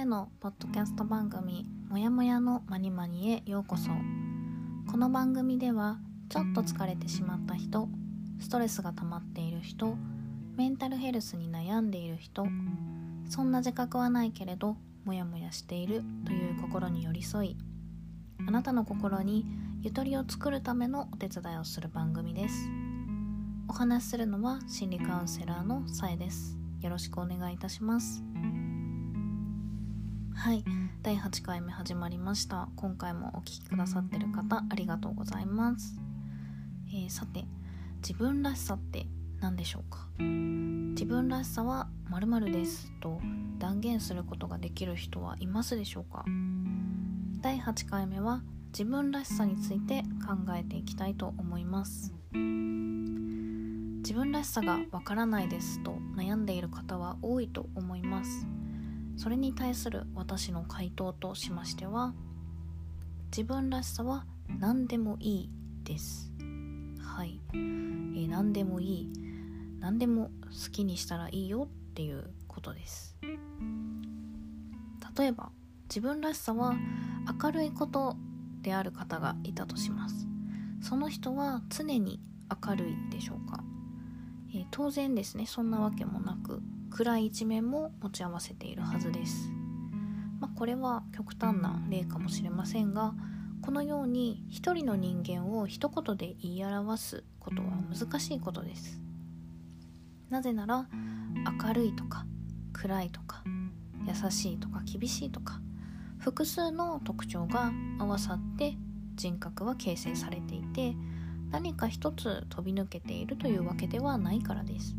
へのポッドキャスト番組「もやもやのまにまに」へようこそ。この番組ではちょっと疲れてしまった人ストレスが溜まっている人メンタルヘルスに悩んでいる人そんな自覚はないけれどモヤモヤしているという心に寄り添いあなたの心にゆとりを作るためのお手伝いをする番組です。お話しするのは心理カウンセラーのさえです。よろしくお願いいたします。はい。第8回目始まりました。今回もお聴きくださってる方ありがとうございます、えー、さて自分らしさって何でしょうか？自分らしさは〇〇ですと断言することができる人はいますでしょうか？第8回目は自分らしさについて考えていきたいと思います。自分らしさがわからないですと悩んでいる方は多いと思いますそれに対する私の回答としましては自分らしさは何でもいいです。はい、えー、何でもいい。何でも好きにしたらいいよっていうことです。例えば自分らしさは明るいことである方がいたとします。その人は常に明るいでしょうか、えー、当然ですね。そんなわけもなく。暗い一面も持ち合わせているはずです。まあ、これは極端な例かもしれませんがこのように一人の人間を一言で言い表すことは難しいことです。なぜなら明るいとか暗いとか優しいとか厳しいとか複数の特徴が合わさって人格は形成されていて何か一つ飛び抜けているというわけではないからです。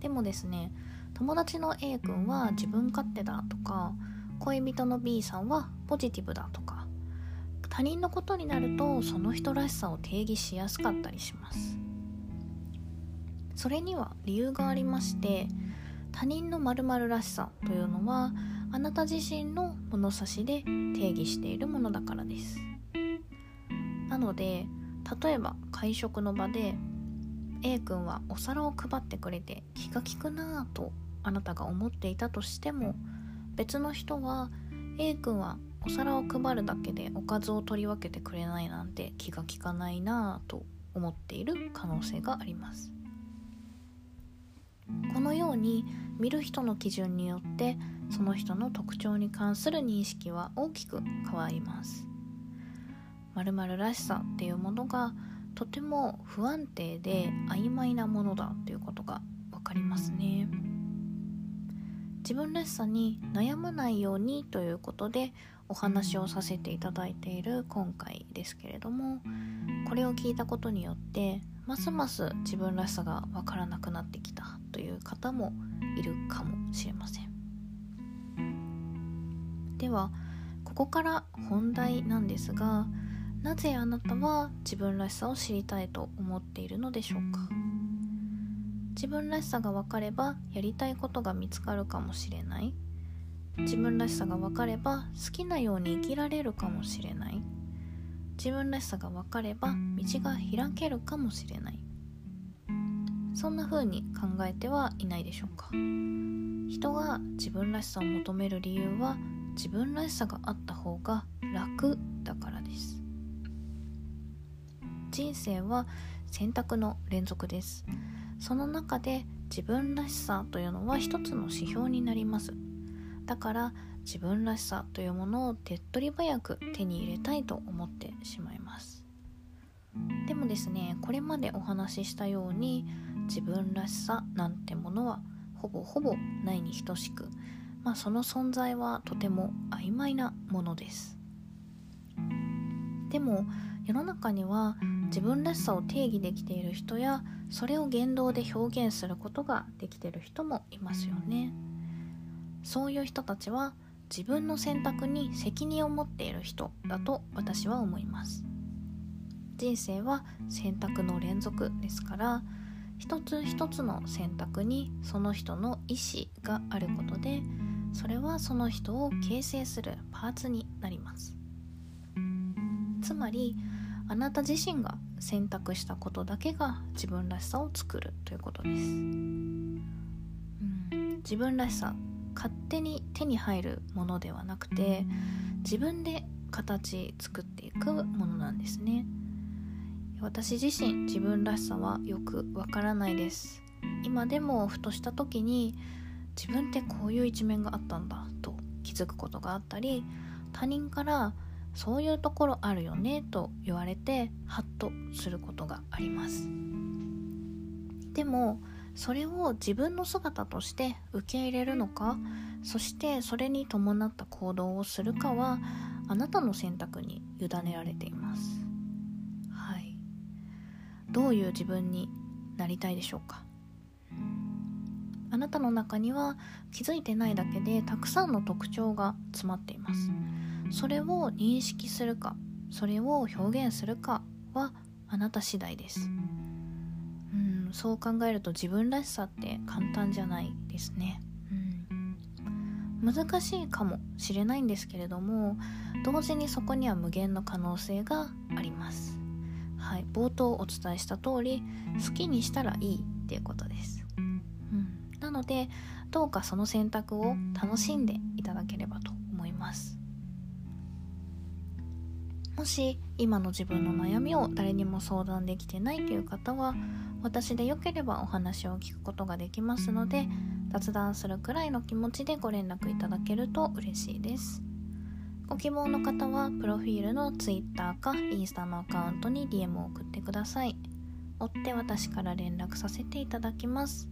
でもですね友達の A 君は自分勝手だとか恋人の B さんはポジティブだとか他人のことになるとその人らしさを定義しやすかったりします。それには理由がありまして他人の〇〇らしさというのはあなた自身の物差しで定義しているものだからです。なので例えば会食の場で A 君はお皿を配ってくれて気が利くなぁとあなたが思っていたとしても別の人は A 君はお皿を配るだけでおかずを取り分けてくれないなんて気が利かないなぁと思っている可能性があります。このように見る人の基準によってその人の特徴に関する認識は大きく変わります。〇〇らしさっていうものがとても不安定で曖昧なものだということが分かりますね。自分らしさに悩まないようにということでお話をさせていただいている今回ですけれどもこれを聞いたことによってますます自分らしさが分からなくなってきたという方もいるかもしれません。ではここから本題なんですがなぜあなたは自分らしさを知りたいと思っているのでしょうか？自分らしさが分かればやりたいことが見つかるかもしれない。自分らしさが分かれば好きなように生きられるかもしれない。自分らしさが分かれば道が開けるかもしれない。そんな風に考えてはいないでしょうか？人が自分らしさを求める理由は自分らしさがあった方が楽だからです人生は選択の連続です。その中で自分らしさというのは一つの指標になります。だから自分らしさというものを手っ取り早く手に入れたいと思ってしまいます。でもですねこれまでお話ししたように自分らしさなんてものはほぼほぼないに等しくまあその存在はとても曖昧なものです。でも世の中には自分らしさを定義できている人やそれを言動で表現することができている人もいますよね。そういう人たちは自分の選択に責任を持っている人だと私は思います人生は選択の連続ですから一つ一つの選択にその人の意思があることでそれはその人を形成するパーツになりますつまりあなた自身が選択したことだけが自分らしさを作るということです、うん、自分らしさ勝手に手に入るものではなくて自分で形作っていくものなんですね。私自身自分らしさはよくわからないです。今でもふとした時に自分ってこういう一面があったんだと気づくことがあったり他人からそういうところあるよねと言われてハッとすることがあります。でもそれを自分の姿として受け入れるのかそしてそれに伴った行動をするかはあなたの選択に委ねられています。はい。どういう自分になりたいでしょうか。あなたの中には気づいてないだけでたくさんの特徴が詰まっています。それを認識するかそれを表現するかはあなた次第です。うんそう考えると自分らしさって簡単じゃないですね。うん。難しいかもしれないんですけれども同時にそこには無限の可能性があります。はい。冒頭お伝えした通り好きにしたらいいっていうことです。うん。なのでどうかその選択を楽しんでいただければと思います。もし今の自分の悩みを誰にも相談できてないという方は私でよければお話を聞くことができますので雑談するくらいの気持ちでご連絡いただけると嬉しいです。ご希望の方はプロフィールの Twitter かインスタのアカウントに DM を送ってください。追って私から連絡させていただきます。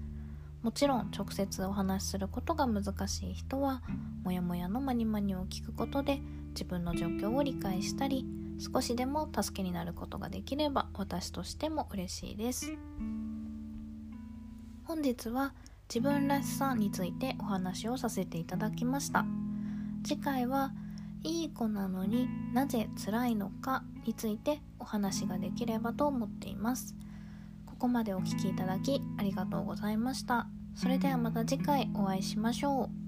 もちろん直接お話しすることが難しい人はもやもやのマニマニを聞くことで自分の状況を理解したり少しでも助けになることができれば私としても嬉しいです。本日は自分らしさについてお話をさせていただきました。次回はいい子なのになぜ辛いのかについてお話ができればと思っています。ここまでお聴きいただきありがとうございました。それではまた次回お会いしましょう。